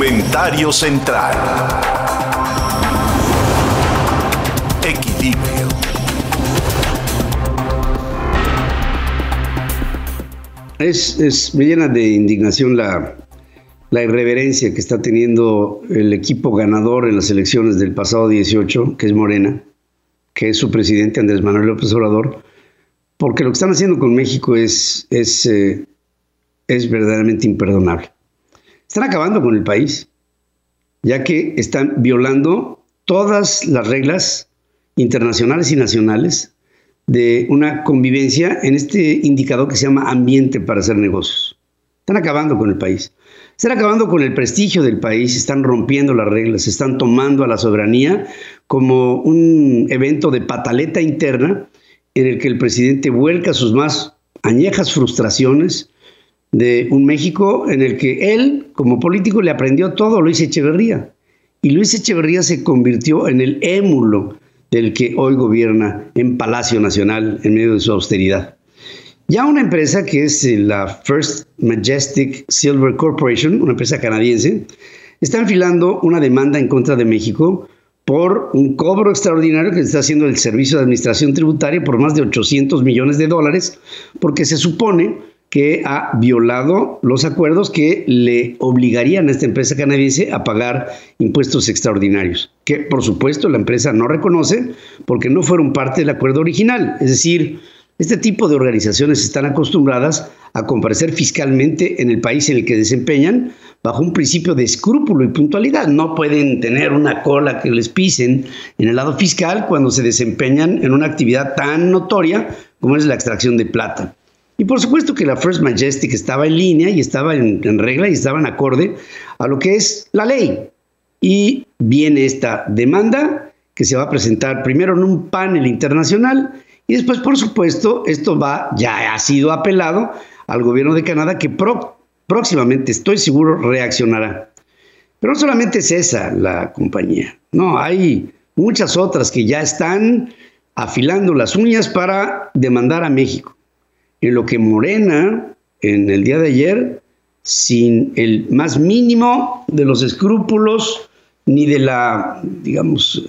Comentario central. Equilibrio. Es, me llena de indignación la, la irreverencia que está teniendo el equipo ganador en las elecciones del pasado 18, que es Morena, que es su presidente Andrés Manuel López Obrador, porque lo que están haciendo con México es, es, eh, es verdaderamente imperdonable. Están acabando con el país, ya que están violando todas las reglas internacionales y nacionales de una convivencia en este indicador que se llama ambiente para hacer negocios. Están acabando con el país. Están acabando con el prestigio del país, están rompiendo las reglas, están tomando a la soberanía como un evento de pataleta interna en el que el presidente vuelca sus más añejas frustraciones, de un México en el que él, como político, le aprendió todo a Luis Echeverría. Y Luis Echeverría se convirtió en el émulo del que hoy gobierna en Palacio Nacional en medio de su austeridad. Ya una empresa que es la First Majestic Silver Corporation, una empresa canadiense, está enfilando una demanda en contra de México por un cobro extraordinario que está haciendo el Servicio de Administración Tributaria por más de 800 millones de dólares, porque se supone que ha violado los acuerdos que le obligarían a esta empresa canadiense a pagar impuestos extraordinarios, que por supuesto la empresa no reconoce porque no fueron parte del acuerdo original. Es decir, este tipo de organizaciones están acostumbradas a comparecer fiscalmente en el país en el que desempeñan bajo un principio de escrúpulo y puntualidad. No pueden tener una cola que les pisen en el lado fiscal cuando se desempeñan en una actividad tan notoria como es la extracción de plata. Y por supuesto que la First Majestic estaba en línea y estaba en, regla y estaba en acorde a lo que es la ley. Y viene esta demanda que se va a presentar primero en un panel internacional y después, por supuesto, esto va, ya ha sido apelado al gobierno de Canadá que próximamente, estoy seguro, reaccionará. Pero no solamente es esa la compañía, no, hay muchas otras que ya están afilando las uñas para demandar a México en lo que Morena, en el día de ayer, sin el más mínimo de los escrúpulos ni de la, digamos,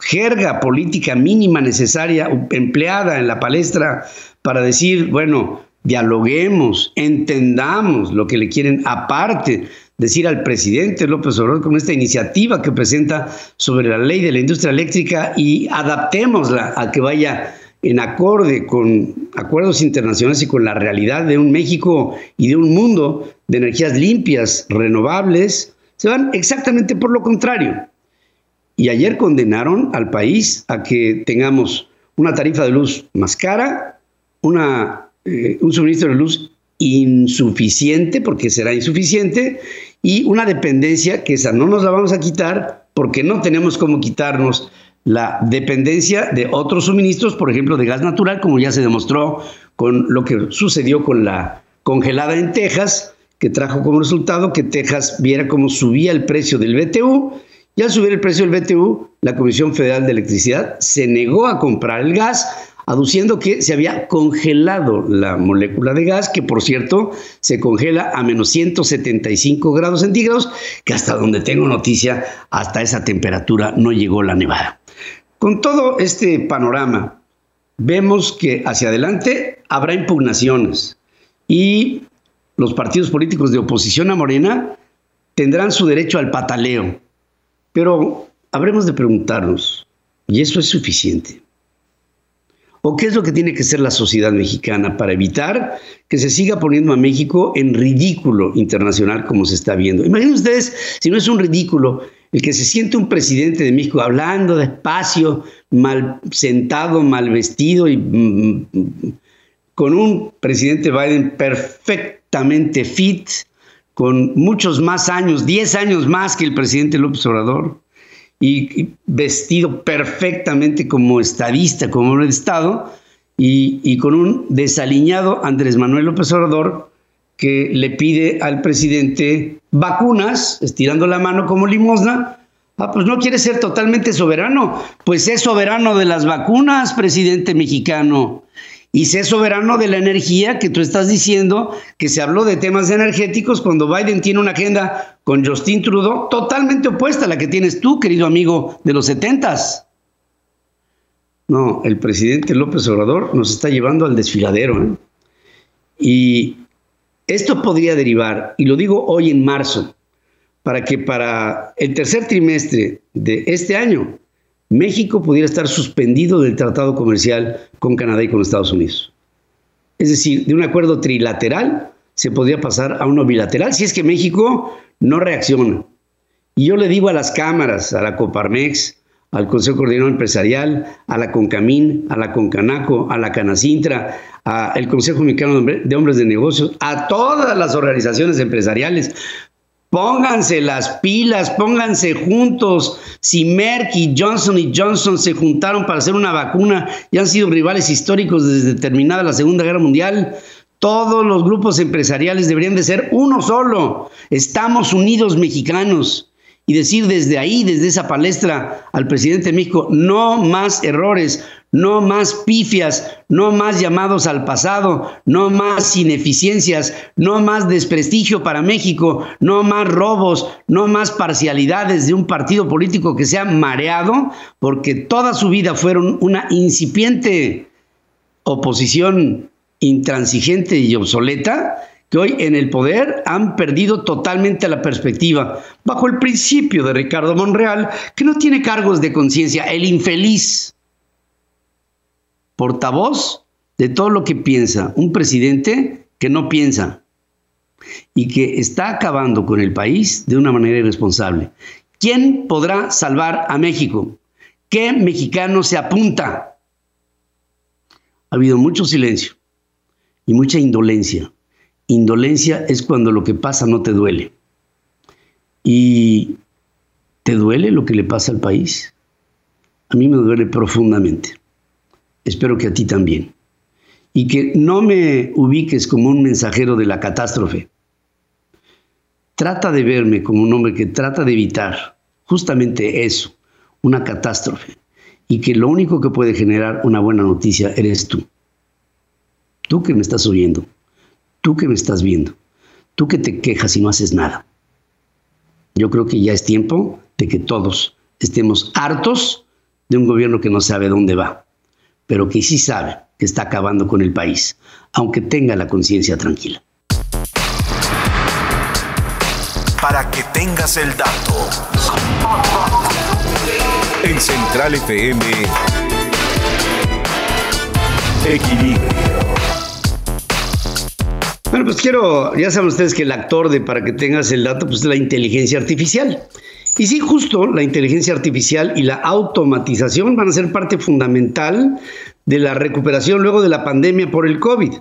jerga política mínima necesaria empleada en la palestra para decir, bueno, dialoguemos, entendamos lo que le quieren aparte decir al presidente López Obrador con esta iniciativa que presenta sobre la ley de la industria eléctrica y adaptémosla a que vaya en acorde con acuerdos internacionales y con la realidad de un México y de un mundo de energías limpias, renovables, se van exactamente por lo contrario. Y ayer condenaron al país a que tengamos una tarifa de luz más cara, una, eh, un suministro de luz insuficiente, porque será insuficiente, y una dependencia que esa no nos la vamos a quitar porque no tenemos cómo quitarnos la dependencia de otros suministros, por ejemplo, de gas natural, como ya se demostró con lo que sucedió con la congelada en Texas, que trajo como resultado que Texas viera cómo subía el precio del BTU, y al subir el precio del BTU, la Comisión Federal de Electricidad se negó a comprar el gas, aduciendo que se había congelado la molécula de gas, que por cierto se congela a menos 175 grados centígrados, que hasta donde tengo noticia, hasta esa temperatura no llegó la nevada. Con todo este panorama, vemos que hacia adelante habrá impugnaciones y los partidos políticos de oposición a Morena tendrán su derecho al pataleo. Pero habremos de preguntarnos, ¿y eso es suficiente? ¿O qué es lo que tiene que ser la sociedad mexicana para evitar que se siga poniendo a México en ridículo internacional como se está viendo? Imaginen ustedes si no es un ridículo el que se siente un presidente de México hablando despacio, mal sentado, mal vestido y mm, mm, con un presidente Biden perfectamente fit, con muchos más años, 10 años más que el presidente López Obrador, y, vestido perfectamente como estadista, como de Estado, y, y con un desaliñado Andrés Manuel López Obrador que le pide al presidente vacunas, estirando la mano como limosna. Ah, pues no quiere ser totalmente soberano. Pues es soberano de las vacunas, presidente mexicano. y sé soberano de la energía que tú estás diciendo, que se habló de temas energéticos cuando Biden tiene una agenda con Justin Trudeau totalmente opuesta a la que tienes tú, querido amigo de los setentas. No, el presidente López Obrador nos está llevando al desfiladero. ¿eh? Y esto podría derivar, y lo digo hoy en marzo, para que para el tercer trimestre de este año México pudiera estar suspendido del tratado comercial con Canadá y con Estados Unidos. Es decir, de un acuerdo trilateral se podría pasar a uno bilateral si es que México no reacciona. Y yo le digo a las cámaras, a la Coparmex, al Consejo Coordinador Empresarial, a la CONCAMIN, a la CONCANACO, a la CANACINTRA, al Consejo Mexicano de Hombres de Negocios, a todas las organizaciones empresariales, Pónganse las pilas, pónganse juntos. Si Merck y Johnson y Johnson se juntaron para hacer una vacuna y han sido rivales históricos desde terminada la Segunda Guerra Mundial, todos los grupos empresariales deberían de ser uno solo. Estamos unidos mexicanos y decir desde ahí, desde esa palestra al presidente de México, no más errores, no más pifias, no más llamados al pasado, no más ineficiencias, no más desprestigio para México, no más robos, no más parcialidades de un partido político que se ha mareado porque toda su vida fueron una incipiente oposición intransigente y obsoleta que hoy en el poder han perdido totalmente la perspectiva, bajo el principio de Ricardo Monreal, que no tiene cargos de conciencia, el infeliz, portavoz de todo lo que piensa un presidente que no piensa y que está acabando con el país de una manera irresponsable. ¿Quién podrá salvar a México? ¿Qué mexicano se apunta? Ha habido mucho silencio y mucha indolencia Indolencia es cuando lo que pasa no te duele. ¿Y te duele lo que le pasa al país? A mí me duele profundamente. Espero que a ti también. Y que no me ubiques como un mensajero de la catástrofe. Trata de verme como un hombre que trata de evitar justamente eso, una catástrofe. Y que lo único que puede generar una buena noticia eres tú. Tú que me estás oyendo. Tú que me estás viendo, tú que te quejas y no haces nada. Yo creo que ya es tiempo de que todos estemos hartos de un gobierno que no sabe dónde va, pero que sí sabe que está acabando con el país, aunque tenga la conciencia tranquila. Para que tengas el dato. En Central FM. Equilibrio. Bueno, pues quiero, ya saben ustedes que el actor de para que tengas el dato, pues es la inteligencia artificial. Y sí, justo la inteligencia artificial y la automatización van a ser parte fundamental de la recuperación luego de la pandemia por el COVID,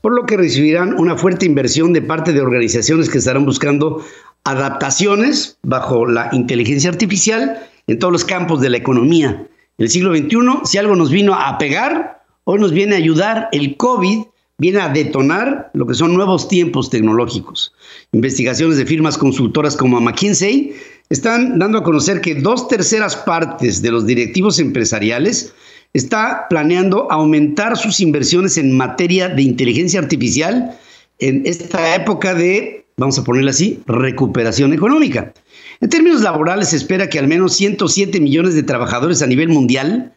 por lo que recibirán una fuerte inversión de parte de organizaciones que estarán buscando adaptaciones bajo la inteligencia artificial en todos los campos de la economía. El siglo XXI, si algo nos vino a pegar, hoy nos viene a ayudar el COVID viene a detonar lo que son nuevos tiempos tecnológicos. Investigaciones de firmas consultoras como McKinsey están dando a conocer que dos terceras partes de los directivos empresariales está planeando aumentar sus inversiones en materia de inteligencia artificial en esta época de, vamos a ponerlo así, recuperación económica. En términos laborales, se espera que al menos 107 millones de trabajadores a nivel mundial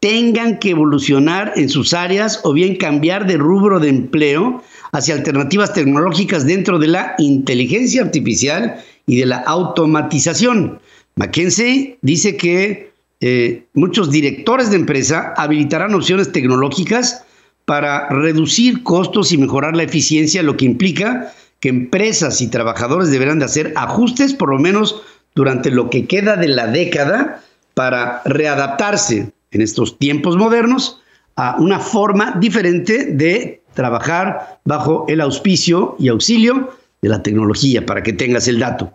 tengan que evolucionar en sus áreas o bien cambiar de rubro de empleo hacia alternativas tecnológicas dentro de la inteligencia artificial y de la automatización. McKinsey dice que eh, muchos directores de empresa habilitarán opciones tecnológicas para reducir costos y mejorar la eficiencia, lo que implica que empresas y trabajadores deberán de hacer ajustes por lo menos durante lo que queda de la década para readaptarse en estos tiempos modernos a una forma diferente de trabajar bajo el auspicio y auxilio de la tecnología, para que tengas el dato.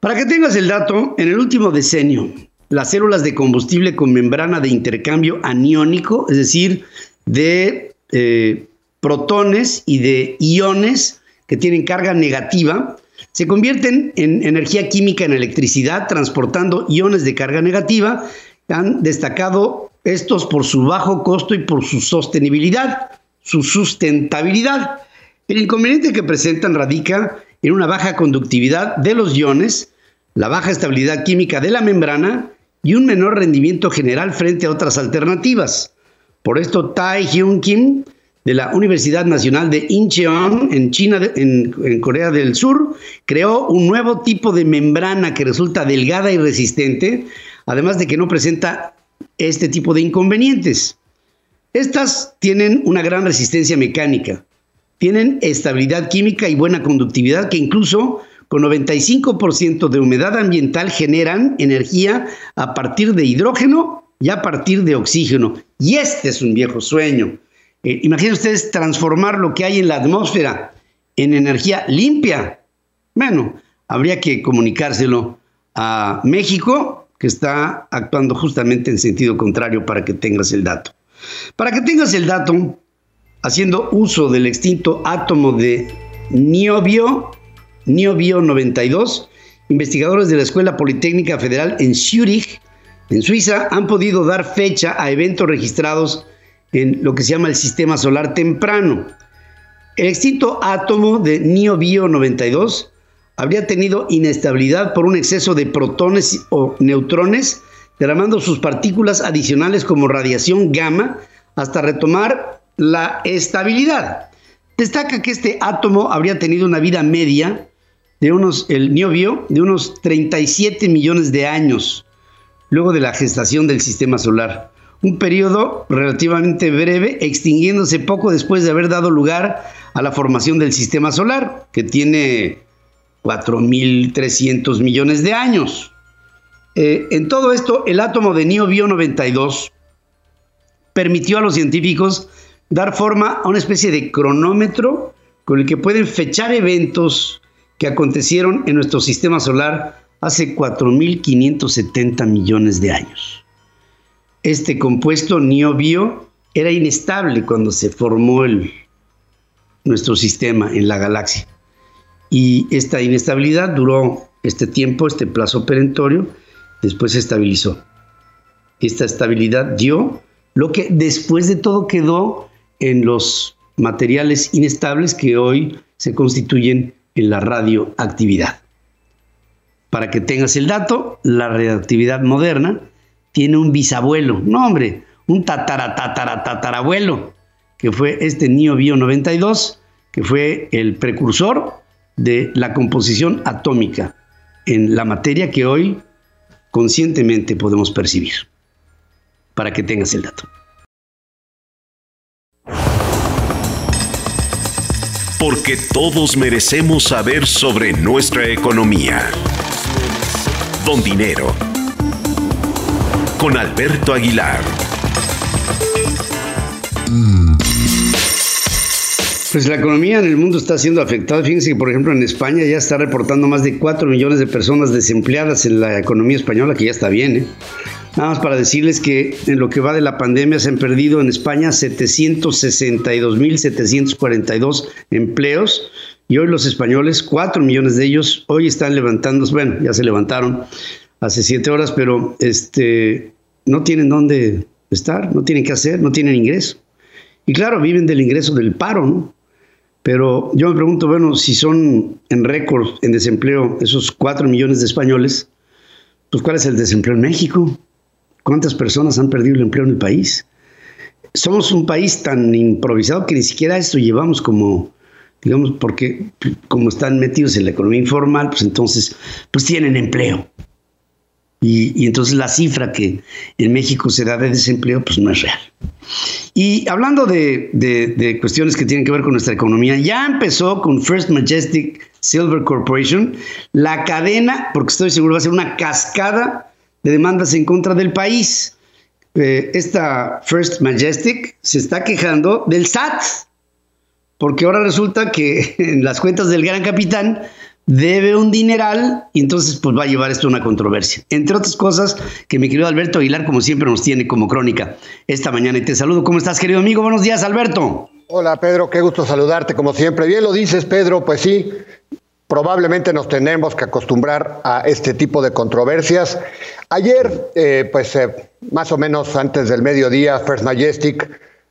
Para que tengas el dato, en el último decenio, las células de combustible con membrana de intercambio aniónico, es decir, de eh, protones y de iones que tienen carga negativa, se convierten en energía química en electricidad, transportando iones de carga negativa han destacado estos por su bajo costo y por su sostenibilidad, su sustentabilidad. El inconveniente que presentan radica en una baja conductividad de los iones, la baja estabilidad química de la membrana y un menor rendimiento general frente a otras alternativas. Por esto, Tai Hyun Kim, de la Universidad Nacional de Incheon, en China, en, en Corea del Sur, creó un nuevo tipo de membrana que resulta delgada y resistente, además de que no presenta este tipo de inconvenientes. Estas tienen una gran resistencia mecánica, tienen estabilidad química y buena conductividad que incluso con 95% de humedad ambiental generan energía a partir de hidrógeno y a partir de oxígeno. Y este es un viejo sueño. Eh, imaginen ustedes transformar lo que hay en la atmósfera en energía limpia. Bueno, habría que comunicárselo a México, que está actuando justamente en sentido contrario para que tengas el dato. Para que tengas el dato, haciendo uso del extinto átomo de niobio, niobio 92, investigadores de la Escuela Politécnica Federal en Zurich, en Suiza, han podido dar fecha a eventos registrados en lo que se llama el sistema solar temprano. El extinto átomo de niobio 92 habría tenido inestabilidad por un exceso de protones o neutrones, derramando sus partículas adicionales como radiación gamma hasta retomar la estabilidad. Destaca que este átomo habría tenido una vida media de unos, el niobio, de unos 37 millones de años luego de la gestación del sistema solar. Un periodo relativamente breve, extinguiéndose poco después de haber dado lugar a la formación del sistema solar, que tiene 4.300 millones de años. Eh, en todo esto, el átomo de niobio 92 permitió a los científicos dar forma a una especie de cronómetro con el que pueden fechar eventos que acontecieron en nuestro sistema solar hace 4.570 millones de años. Este compuesto niobio era inestable cuando se formó el, nuestro sistema en la galaxia. Y esta inestabilidad duró este tiempo, este plazo perentorio, después se estabilizó. Esta estabilidad dio lo que después de todo quedó en los materiales inestables que hoy se constituyen en la radioactividad. Para que tengas el dato, la radioactividad moderna tiene un bisabuelo, no hombre, un tataratataratatarabuelo, que fue este NIO 92, que fue el precursor de la composición atómica en la materia que hoy conscientemente podemos percibir. Para que tengas el dato. Porque todos merecemos saber sobre nuestra economía. Don Dinero. Con Alberto Aguilar. Pues la economía en el mundo está siendo afectada. Fíjense que, por ejemplo, en España ya está reportando más de 4 millones de personas desempleadas en la economía española, que ya está bien. ¿eh? Nada más para decirles que en lo que va de la pandemia se han perdido en España 762.742 empleos y hoy los españoles, 4 millones de ellos, hoy están levantando, bueno, ya se levantaron hace 7 horas, pero este, no tienen dónde estar, no tienen qué hacer, no tienen ingreso. Y claro, viven del ingreso del paro, ¿no? Pero yo me pregunto, bueno, si son en récord en desempleo esos 4 millones de españoles, pues ¿cuál es el desempleo en México? ¿Cuántas personas han perdido el empleo en el país? Somos un país tan improvisado que ni siquiera esto llevamos como, digamos, porque como están metidos en la economía informal, pues entonces, pues tienen empleo. Y, entonces la cifra que en México se da de desempleo, pues no es real. Y hablando de, de, cuestiones que tienen que ver con nuestra economía, ya empezó con First Majestic Silver Corporation la cadena, porque estoy seguro va a ser una cascada de demandas en contra del país. Eh, esta First Majestic se está quejando del SAT, porque ahora resulta que en las cuentas del gran capitán debe un dineral y entonces pues va a llevar esto a una controversia. Entre otras cosas que mi querido Alberto Aguilar como siempre nos tiene como crónica esta mañana y te saludo. ¿Cómo estás querido amigo? Buenos días Alberto. Hola Pedro, qué gusto saludarte como siempre. Bien lo dices Pedro, pues sí, probablemente nos tenemos que acostumbrar a este tipo de controversias. Ayer, eh, pues eh, más o menos antes del mediodía, First Majestic,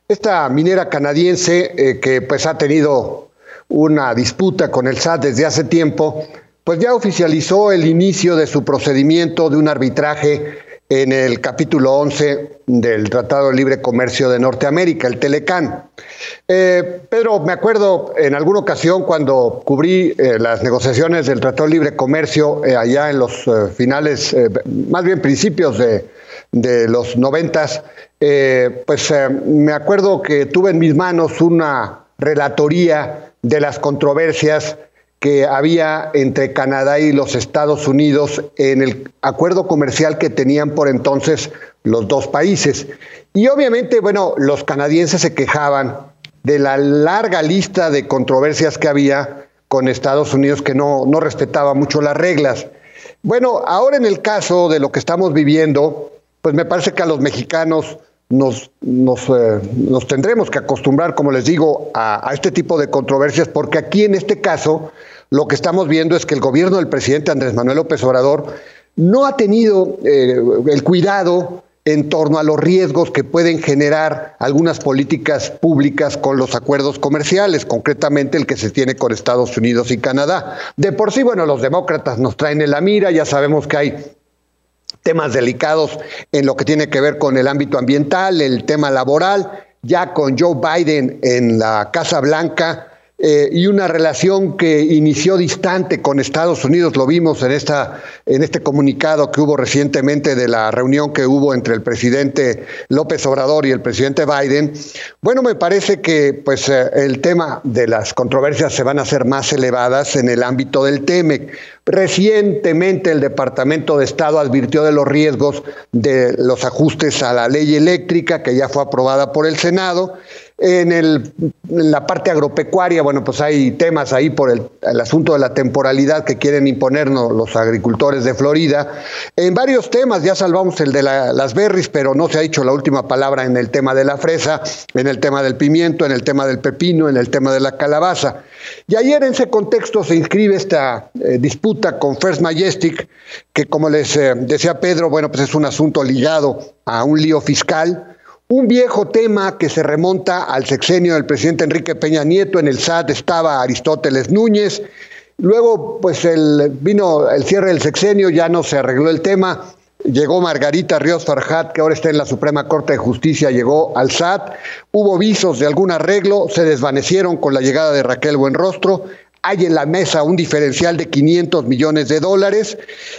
esta minera canadiense eh, que pues ha tenido una disputa con el SAT desde hace tiempo, pues ya oficializó el inicio de su procedimiento de un arbitraje en el capítulo 11 del Tratado de Libre Comercio de Norteamérica, el Telecán. Eh, Pedro, me acuerdo en alguna ocasión cuando cubrí eh, las negociaciones del Tratado de Libre Comercio eh, allá en los finales, más bien principios de, de los noventas, pues me acuerdo que tuve en mis manos una relatoría de las controversias que había entre Canadá y los Estados Unidos en el acuerdo comercial que tenían por entonces los dos países. Y obviamente, bueno, los canadienses se quejaban de la larga lista de controversias que había con Estados Unidos que no, no respetaba mucho las reglas. Bueno, ahora en el caso de lo que estamos viviendo, pues me parece que a los mexicanos nos, nos, eh, nos tendremos que acostumbrar, como les digo, a, este tipo de controversias, porque aquí en este caso lo que estamos viendo es que el gobierno del presidente Andrés Manuel López Obrador no ha tenido eh, el cuidado en torno a los riesgos que pueden generar algunas políticas públicas con los acuerdos comerciales, concretamente el que se tiene con Estados Unidos y Canadá. De por sí, bueno, los demócratas nos traen en la mira, ya sabemos que hay temas delicados en lo que tiene que ver con el ámbito ambiental, el tema laboral, ya con Joe Biden en la Casa Blanca eh, y una relación que inició distante con Estados Unidos, lo vimos en, esta, en este comunicado que hubo recientemente de la reunión que hubo entre el presidente López Obrador y el presidente Biden. Bueno, me parece que pues, eh, el tema de las controversias se van a hacer más elevadas en el ámbito del TEMEC. Recientemente el Departamento de Estado advirtió de los riesgos de los ajustes a la ley eléctrica que ya fue aprobada por el Senado en, la parte agropecuaria, bueno, pues hay temas ahí por el, asunto de la temporalidad que quieren imponernos los agricultores de Florida. En varios temas, ya salvamos el de la, las berries, pero no se ha dicho la última palabra en el tema de la fresa, en el tema del pimiento, en el tema del pepino, en el tema de la calabaza. Y ayer en ese contexto se inscribe esta eh, disputa con First Majestic, que como les eh, decía Pedro, bueno, pues es un asunto ligado a un lío fiscal un viejo tema que se remonta al sexenio del presidente Enrique Peña Nieto, en el SAT estaba Aristóteles Núñez, luego pues el, vino el cierre del sexenio, ya no se arregló el tema, llegó Margarita Ríos Farjat, que ahora está en la Suprema Corte de Justicia, llegó al SAT, hubo visos de algún arreglo, se desvanecieron con la llegada de Raquel Buenrostro, hay en la mesa un diferencial de 500 millones de dólares.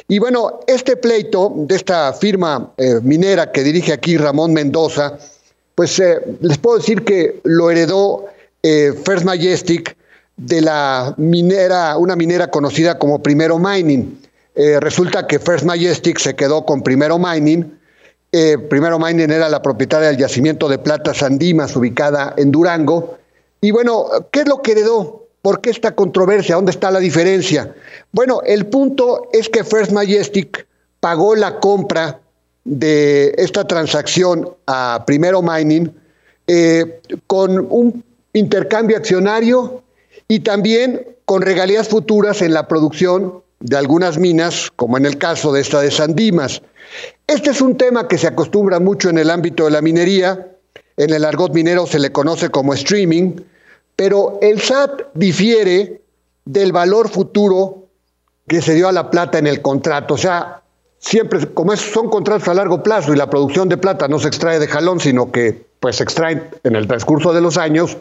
Y bueno, este pleito de esta firma eh, minera que dirige aquí Ramón Mendoza, pues eh, les puedo decir que lo heredó eh, First Majestic de la minera, una minera conocida como Primero Mining. Resulta que First Majestic se quedó con Primero Mining. Primero Mining era la propietaria del yacimiento de plata Sandimas, ubicada en Durango. Y bueno, ¿qué es lo que heredó? ¿Por qué esta controversia? ¿Dónde está la diferencia? Bueno, el punto es que First Majestic pagó la compra de esta transacción a Primero Mining eh, con un intercambio accionario y también con regalías futuras en la producción de algunas minas, como en el caso de esta de Sandimas. Este es un tema que se acostumbra mucho en el ámbito de la minería. En el argot minero se le conoce como streaming pero el SAT difiere del valor futuro que se dio a la plata en el contrato. O sea, siempre, como son contratos a largo plazo y la producción de plata no se extrae de jalón, sino que pues se extrae en el transcurso de los años,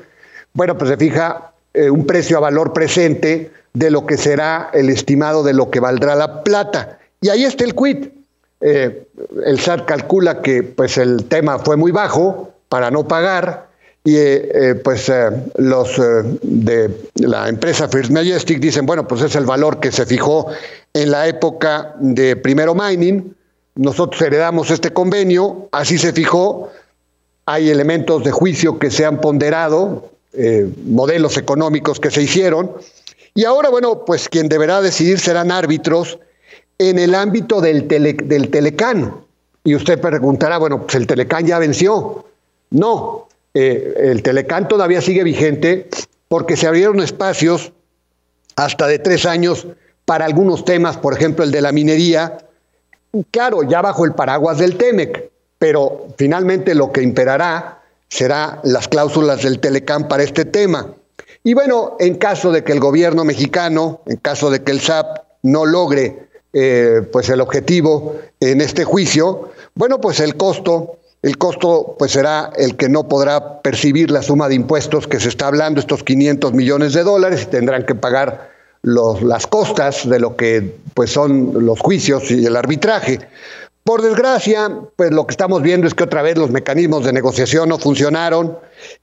bueno, pues se fija eh, un precio a valor presente de lo que será el estimado de lo que valdrá la plata. Y ahí está el quit. Eh, el SAT calcula que pues el tema fue muy bajo para no pagar, y eh, eh, pues eh, los de la empresa First Majestic dicen, bueno, pues es el valor que se fijó en la época de Primero Mining, nosotros heredamos este convenio, así se fijó, hay elementos de juicio que se han ponderado, modelos económicos que se hicieron, y ahora, bueno, pues quien deberá decidir serán árbitros en el ámbito del, tele, del Telecán. Y usted preguntará, bueno, pues el Telecán ya venció. No, eh, el Telecán todavía sigue vigente porque se abrieron espacios hasta de tres años para algunos temas, por ejemplo el de la minería, claro, ya bajo el paraguas del TEMEC, pero finalmente lo que imperará será las cláusulas del Telecam para este tema. Y bueno, en caso de que el gobierno mexicano, en caso de que el SAP no logre eh, pues el objetivo en este juicio, bueno, pues el costo, el costo pues será el que no podrá percibir la suma de impuestos que se está hablando, estos 500 millones de dólares, y tendrán que pagar los, las costas de lo que pues son los juicios y el arbitraje. Por desgracia, pues lo que estamos viendo es que otra vez los mecanismos de negociación no funcionaron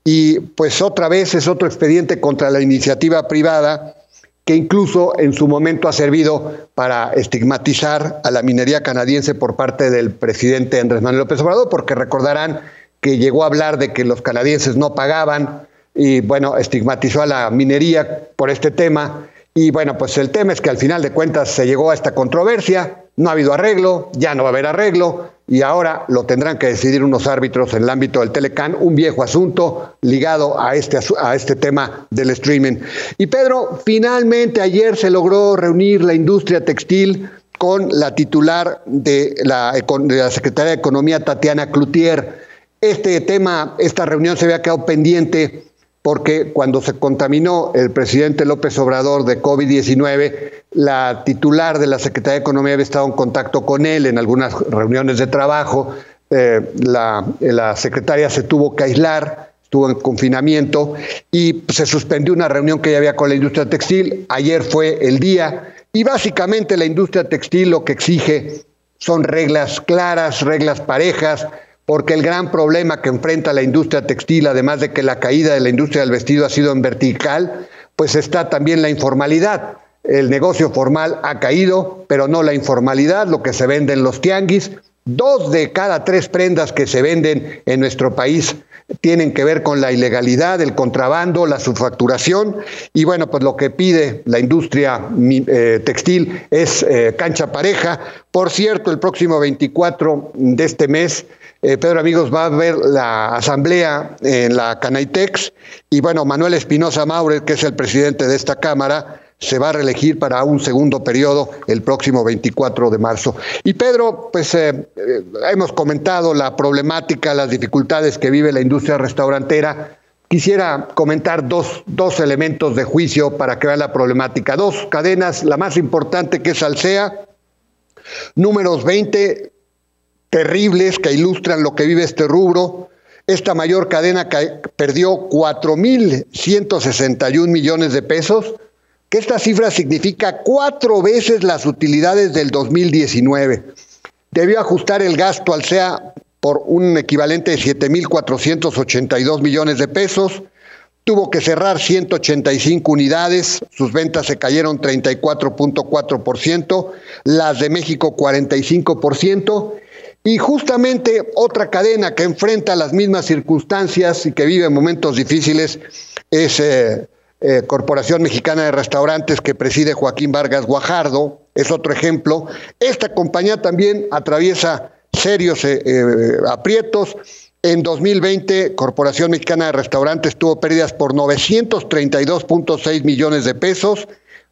y pues otra vez es otro expediente contra la iniciativa privada que incluso en su momento ha servido para estigmatizar a la minería canadiense por parte del presidente Andrés Manuel López Obrador, porque recordarán que llegó a hablar de que los canadienses no pagaban y bueno, estigmatizó a la minería por este tema. Y bueno, pues el tema es que al final de cuentas se llegó a esta controversia, no ha habido arreglo, ya no va a haber arreglo y ahora lo tendrán que decidir unos árbitros en el ámbito del Telecán, un viejo asunto ligado a este, a este tema del streaming. Y Pedro, finalmente ayer se logró reunir la industria textil con la titular de la, de la Secretaría de Economía, Tatiana Cloutier. Este tema, esta reunión se había quedado pendiente porque cuando se contaminó el presidente López Obrador de COVID-19, la titular de la Secretaría de Economía había estado en contacto con él en algunas reuniones de trabajo. Eh, la, la secretaria se tuvo que aislar, estuvo en confinamiento y se suspendió una reunión que ya había con la industria textil. Ayer fue el día y básicamente la industria textil lo que exige son reglas claras, reglas parejas, porque el gran problema que enfrenta la industria textil, además de que la caída de la industria del vestido ha sido en vertical, pues está también la informalidad. El negocio formal ha caído, pero no la informalidad, lo que se vende en los tianguis. Dos de cada tres prendas que se venden en nuestro país tienen que ver con la ilegalidad, el contrabando, la subfacturación. Y bueno, pues lo que pide la industria eh, textil es eh, cancha pareja. Por cierto, el próximo 24 de este mes eh, Pedro Amigos va a ver la asamblea en la Canaitex y bueno, Manuel Espinosa Maure, que es el presidente de esta Cámara, se va a reelegir para un segundo periodo el próximo 24 de marzo. Y Pedro, pues eh, eh, hemos comentado la problemática, las dificultades que vive la industria restaurantera. Quisiera comentar dos, dos elementos de juicio para que vean la problemática. Dos cadenas, la más importante que es Alsea, números 20, terribles que ilustran lo que vive este rubro. Esta mayor cadena perdió 4.161 millones de pesos, que esta cifra significa cuatro veces las utilidades del 2019. Debió ajustar el gasto al SEA por un equivalente de 7.482 millones de pesos. Tuvo que cerrar 185 unidades, sus ventas se cayeron 34.4%, las de México 45%, y justamente otra cadena que enfrenta las mismas circunstancias y que vive momentos difíciles es eh, eh, Corporación Mexicana de Restaurantes que preside Joaquín Vargas Guajardo, es otro ejemplo. Esta compañía también atraviesa serios eh, aprietos. En 2020, Corporación Mexicana de Restaurantes tuvo pérdidas por 932.6 millones de pesos,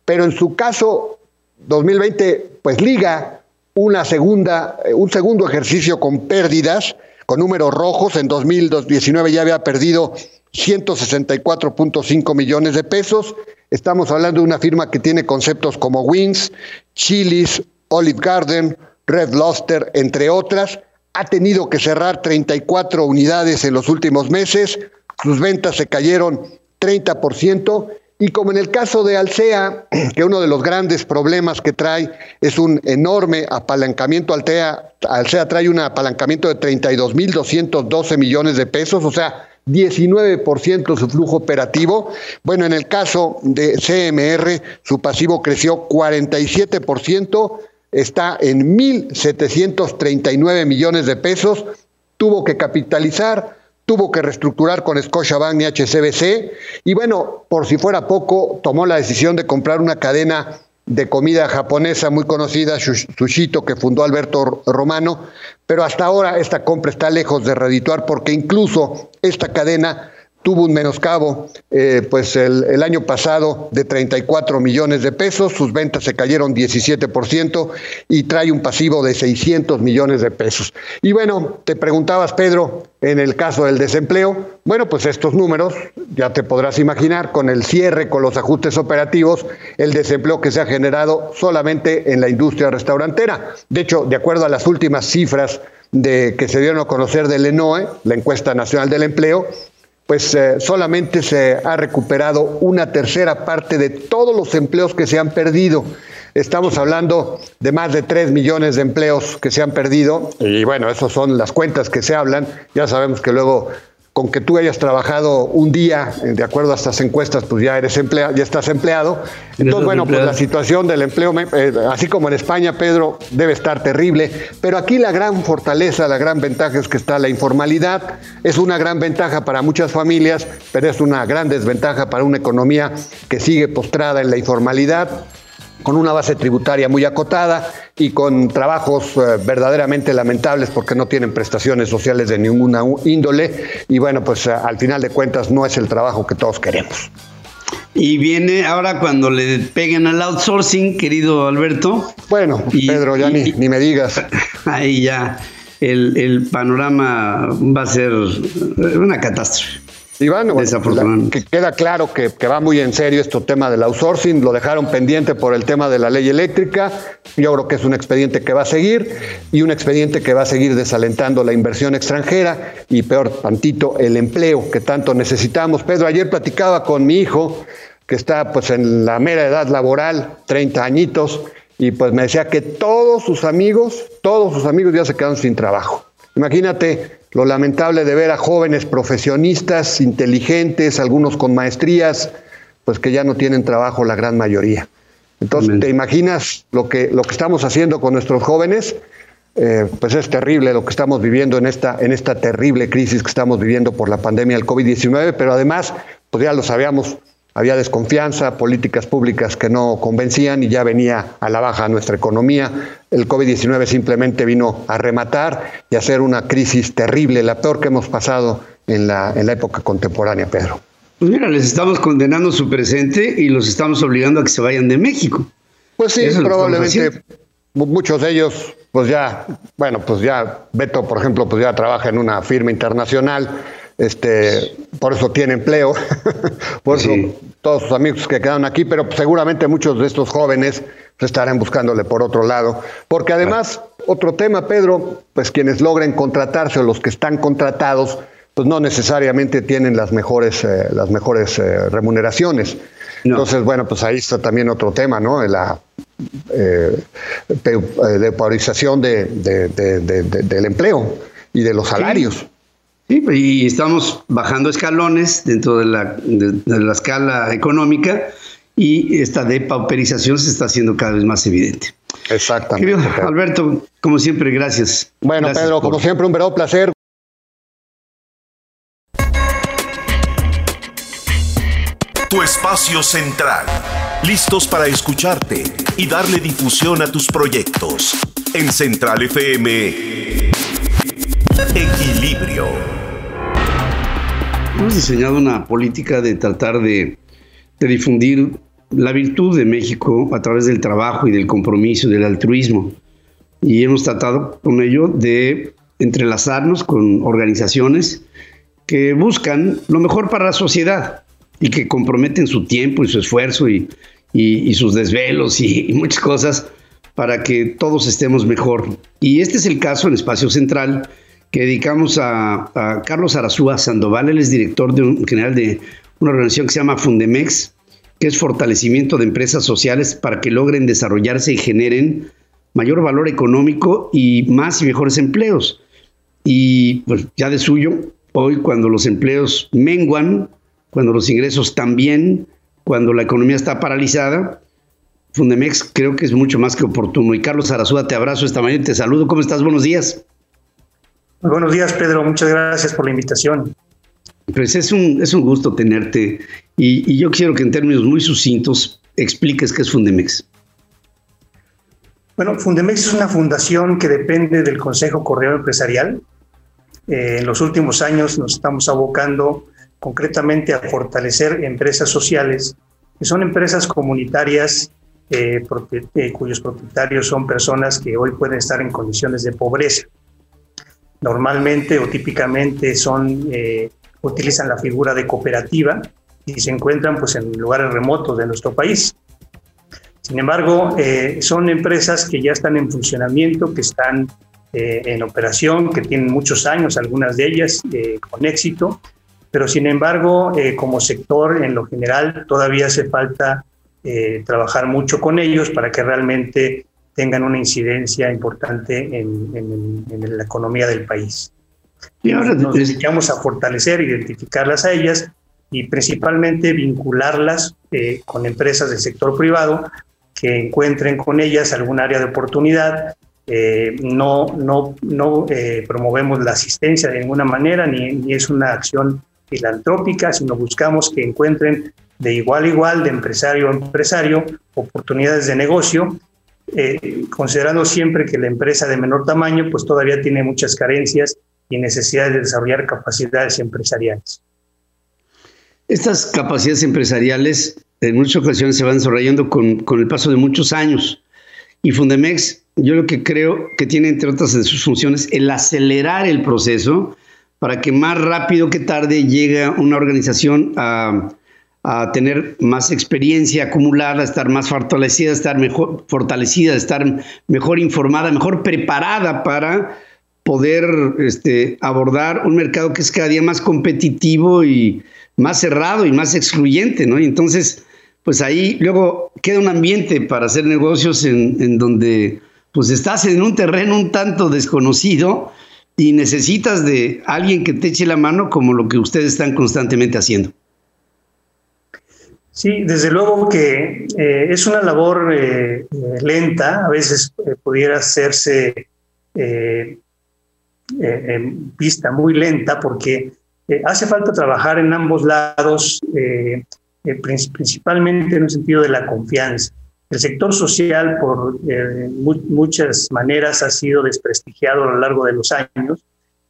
pero en su caso, 2020, pues liga una segunda, eh, un segundo ejercicio con pérdidas, con números rojos. En 2019 ya había perdido 164.5 millones de pesos. Estamos hablando de una firma que tiene conceptos como Wings, Chili's, Olive Garden, Red Lobster, entre otras. Ha tenido que cerrar 34 unidades en los últimos meses. Sus ventas se cayeron 30% y como en el caso de Alsea, que uno de los grandes problemas que trae es un enorme apalancamiento, Altea, Alsea trae un apalancamiento de 32.212 millones de pesos, o sea, 19% su flujo operativo. Bueno, en el caso de CMR, su pasivo creció 47%, está en 1.739 millones de pesos, tuvo que capitalizar tuvo que reestructurar con Scotiabank y HCBC y bueno, por si fuera poco, tomó la decisión de comprar una cadena de comida japonesa muy conocida, Sushito, que fundó Alberto Romano, pero hasta ahora esta compra está lejos de redituar porque incluso esta cadena tuvo un menoscabo eh, pues el, año pasado de 34 millones de pesos, sus ventas se cayeron 17% y trae un pasivo de 600 millones de pesos. Y bueno, te preguntabas, Pedro, en el caso del desempleo, bueno, pues estos números, ya te podrás imaginar, con el cierre, con los ajustes operativos, el desempleo que se ha generado solamente en la industria restaurantera. De hecho, de acuerdo a las últimas cifras de, que se dieron a conocer del ENOE, la encuesta nacional del empleo, pues eh, solamente se ha recuperado una tercera parte de todos los empleos que se han perdido. Estamos hablando de más de 3 millones de empleos que se han perdido y bueno, esas son las cuentas que se hablan. Ya sabemos que luego con que tú hayas trabajado un día, eh, de acuerdo a estas encuestas, pues ya eres empleado, ya estás empleado. Entonces, bueno, pues la situación del empleo, eh, así como en España, Pedro, debe estar terrible. Pero aquí la gran fortaleza, la gran ventaja es que está la informalidad. Es una gran ventaja para muchas familias, pero es una gran desventaja para una economía que sigue postrada en la informalidad con una base tributaria muy acotada y con trabajos eh, verdaderamente lamentables porque no tienen prestaciones sociales de ninguna índole y bueno, pues eh, al final de cuentas no es el trabajo que todos queremos. Y viene ahora cuando le peguen al outsourcing, querido Alberto. Bueno, Pedro, ya ni, ni, me digas. Ahí ya el, el panorama va a ser una catástrofe. Iván, que queda claro que, va muy en serio este tema del outsourcing, lo dejaron pendiente por el tema de la ley eléctrica, yo creo que es un expediente que va a seguir y un expediente que va a seguir desalentando la inversión extranjera y peor tantito el empleo que tanto necesitamos. Pedro, ayer platicaba con mi hijo que está pues en la mera edad laboral, 30 añitos, y pues me decía que todos sus amigos, todos sus amigos ya se quedaron sin trabajo. Imagínate lo lamentable de ver a jóvenes profesionistas, inteligentes, algunos con maestrías, pues que ya no tienen trabajo la gran mayoría. Entonces, ¿te imaginas lo que, lo que estamos haciendo con nuestros jóvenes? Eh, pues es terrible lo que estamos viviendo en esta, en esta terrible crisis que estamos viviendo por la pandemia del COVID-19, pero además, pues ya lo sabíamos, había desconfianza, políticas públicas que no convencían y ya venía a la baja nuestra economía. El COVID-19 simplemente vino a rematar y a hacer una crisis terrible, la peor que hemos pasado en la, en la época contemporánea, Pedro. Pues mira, les estamos condenando su presente y los estamos obligando a que se vayan de México. Pues sí, probablemente muchos de ellos, pues ya, bueno, pues ya Beto, por ejemplo, pues ya trabaja en una firma internacional este, por eso tiene empleo, por eso todos sus amigos que quedan aquí, pero seguramente muchos de estos jóvenes estarán buscándole por otro lado. Porque además, otro tema, Pedro, pues quienes logren contratarse o los que están contratados, pues no necesariamente tienen las mejores, eh, las mejores eh, remuneraciones. Entonces, bueno, pues ahí está también otro tema, ¿no? La eh, depaurización de, del empleo y de los salarios. Sí, y estamos bajando escalones dentro de la, de, la escala económica y esta depauperización se está haciendo cada vez más evidente. Exactamente. Alberto, como siempre, gracias. Bueno, Pedro, como siempre, un verdadero placer. Tu espacio central. Listos para escucharte y darle difusión a tus proyectos. En Central FM. Equilibrio. Hemos diseñado una política de tratar de, difundir la virtud de México a través del trabajo y del compromiso y del altruismo. Y hemos tratado con ello de entrelazarnos con organizaciones que buscan lo mejor para la sociedad y que comprometen su tiempo y su esfuerzo y, sus desvelos y, y, muchas cosas para que todos estemos mejor. Y este es el caso en Espacio Central, que dedicamos a, Carlos Arazúa Sandoval. Él es director general de una organización que se llama Fundemex, que es fortalecimiento de empresas sociales para que logren desarrollarse y generen mayor valor económico y más y mejores empleos. Y pues ya de suyo, hoy cuando los empleos menguan, cuando los ingresos también, cuando la economía está paralizada, Fundemex creo que es mucho más que oportuno. Y Carlos Arazúa, te abrazo esta mañana te saludo. ¿Cómo estás? Buenos días buenos días, Pedro. Muchas gracias por la invitación. Pues es un, es un gusto tenerte y, yo quiero que en términos muy sucintos expliques qué es Fundemex. Bueno, Fundemex es una fundación que depende del Consejo Correo Empresarial. Eh, en los últimos años nos estamos abocando concretamente a fortalecer empresas sociales, que son empresas comunitarias eh, eh, cuyos propietarios son personas que hoy pueden estar en condiciones de pobreza. Normalmente o típicamente son, eh, utilizan la figura de cooperativa y se encuentran pues, en lugares remotos de nuestro país. Sin embargo, son empresas que ya están en funcionamiento, que están en operación, que tienen muchos años, algunas de ellas con éxito, pero sin embargo, como sector en lo general todavía hace falta eh, trabajar mucho con ellos para que realmente tengan una incidencia importante en, la economía del país. Y ahora nos dedicamos a fortalecer, identificarlas a ellas y principalmente vincularlas eh, con empresas del sector privado que encuentren con ellas algún área de oportunidad. Eh, no no, no promovemos la asistencia de ninguna manera, ni, ni es una acción filantrópica, sino buscamos que encuentren de igual a igual, de empresario a empresario, oportunidades de negocio, eh, considerando siempre que la empresa de menor tamaño pues todavía tiene muchas carencias y necesidades de desarrollar capacidades empresariales. Estas capacidades empresariales en muchas ocasiones se van desarrollando con, con el paso de muchos años y Fundemex yo lo que creo que tiene entre otras de sus funciones el acelerar el proceso para que más rápido que tarde llegue una organización a a tener más experiencia acumulada, a estar más fortalecida, estar mejor fortalecida, estar mejor informada, mejor preparada para poder este, abordar un mercado que es cada día más competitivo y más cerrado y más excluyente, ¿no? Y entonces, pues ahí luego queda un ambiente para hacer negocios en, en donde pues estás en un terreno un tanto desconocido y necesitas de alguien que te eche la mano como lo que ustedes están constantemente haciendo. Sí, desde luego que eh, es una labor eh, lenta, a veces eh, pudiera hacerse en vista muy lenta porque hace falta trabajar en ambos lados, principalmente en un sentido de la confianza. El sector social por muchas maneras ha sido desprestigiado a lo largo de los años.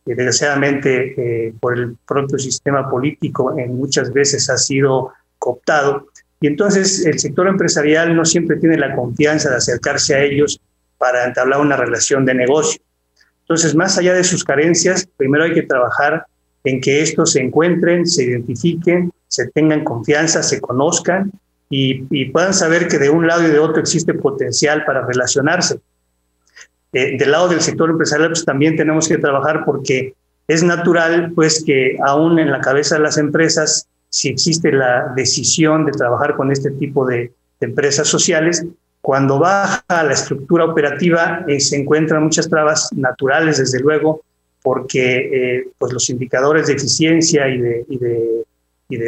Desgraciadamente, por el propio sistema político, en muchas veces ha sido cooptado. Y entonces el sector empresarial no siempre tiene la confianza de acercarse a ellos para entablar una relación de negocio. Entonces, más allá de sus carencias, primero hay que trabajar en que estos se encuentren, se identifiquen, se tengan confianza, se conozcan y, puedan saber que de un lado y de otro existe potencial para relacionarse. Eh, del lado del sector empresarial, pues también tenemos que trabajar porque es natural, pues, que aún en la cabeza de las empresas si existe la decisión de trabajar con este tipo de, empresas sociales. Cuando baja la estructura operativa eh, se encuentran muchas trabas naturales, desde luego, porque eh, pues los indicadores de eficiencia y de,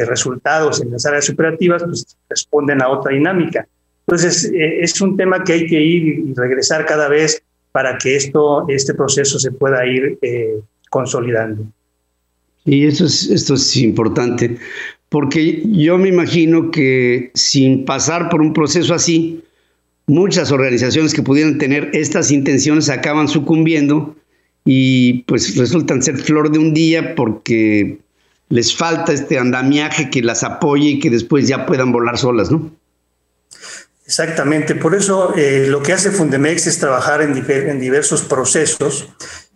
resultados en las áreas operativas pues, responden a otra dinámica. Entonces, eh, es un tema que hay que ir y regresar cada vez para que esto, este proceso se pueda ir consolidando. Y eso es, esto es importante, porque yo me imagino que sin pasar por un proceso así, muchas organizaciones que pudieran tener estas intenciones acaban sucumbiendo y pues resultan ser flor de un día porque les falta este andamiaje que las apoye y que después ya puedan volar solas, ¿no? Exactamente, por eso eh, lo que hace Fundemex es trabajar en, en diversos procesos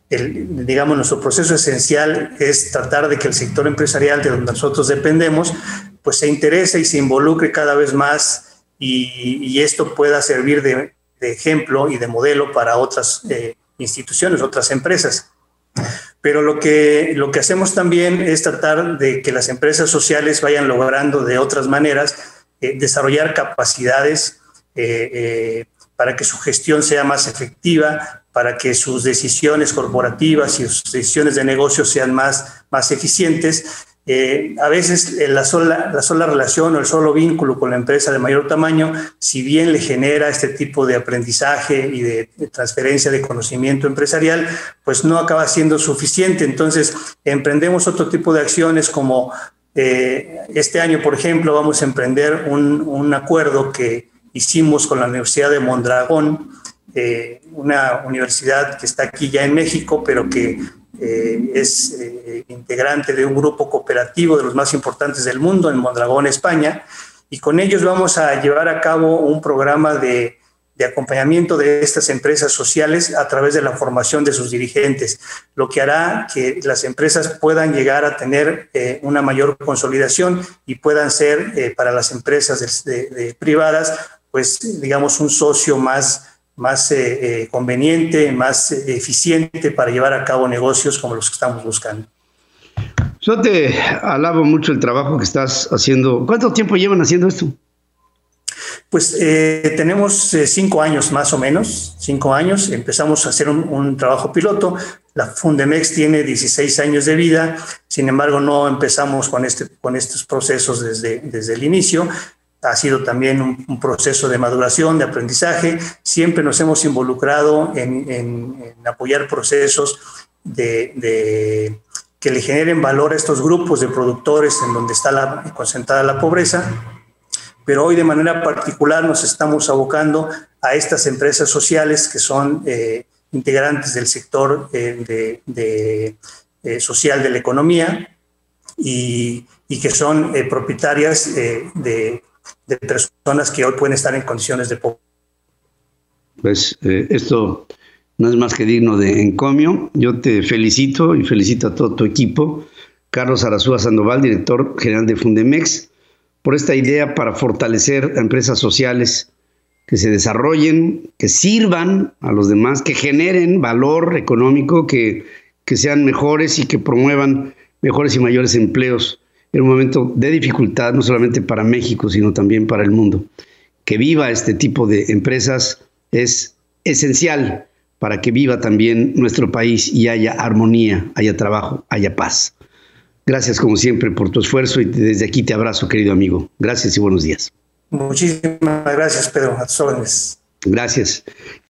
el, digamos, nuestro proceso esencial es tratar de que el sector empresarial de donde nosotros dependemos, pues se interese y se involucre cada vez más y, esto pueda servir de, ejemplo y de modelo para otras eh, instituciones, otras empresas. Pero lo que, lo que hacemos también es tratar de que las empresas sociales vayan logrando de otras maneras eh, desarrollar capacidades eh, para que su gestión sea más efectiva, para que sus decisiones corporativas y sus decisiones de negocio sean más, más eficientes. Eh, a veces eh, la sola, la sola relación o el solo vínculo con la empresa de mayor tamaño, si bien le genera este tipo de aprendizaje y de, transferencia de conocimiento empresarial, pues no acaba siendo suficiente. Entonces, emprendemos otro tipo de acciones como eh, este año, por ejemplo, vamos a emprender un, un acuerdo que hicimos con la Universidad de Mondragón, eh, una universidad que está aquí ya en México, pero que eh, es eh, integrante de un grupo cooperativo de los más importantes del mundo en Mondragón, España, y con ellos vamos a llevar a cabo un programa de, de acompañamiento de estas empresas sociales a través de la formación de sus dirigentes, lo que hará que las empresas puedan llegar a tener eh, una mayor consolidación y puedan ser para las empresas de, privadas, pues digamos, un socio más, más eh, conveniente, más eficiente para llevar a cabo negocios como los que estamos buscando. Yo te alabo mucho el trabajo que estás haciendo. ¿Cuánto tiempo llevan haciendo esto? Pues eh, tenemos eh, cinco años más o menos, cinco años. Empezamos a hacer un, trabajo piloto. La Fundemex tiene 16 años de vida, sin embargo no empezamos con, este, con estos procesos desde, desde el inicio. Ha sido también un, proceso de maduración, de aprendizaje. Siempre nos hemos involucrado en, apoyar procesos que le generen valor a estos grupos de productores en donde está concentrada la pobreza pero hoy de manera particular nos estamos abocando a estas empresas sociales que son eh, integrantes del sector eh, eh, social de la economía y, que son propietarias de, personas que hoy pueden estar en condiciones de pobreza. Pues esto no es más que digno de encomio. Yo te felicito y felicito a todo tu equipo. Carlos Arazúa Sandoval, director general de Fundemex por esta idea para fortalecer a empresas sociales que se desarrollen, que sirvan a los demás, que generen valor económico, que, que sean mejores y que promuevan mejores y mayores empleos en un momento de dificultad, no solamente para México, sino también para el mundo. Que viva este tipo de empresas es esencial para que viva también nuestro país y haya armonía, haya trabajo, haya paz. Gracias como siempre por tu esfuerzo y desde aquí te abrazo, querido amigo. Gracias y buenos días. Muchísimas gracias, Pedro. A Gracias.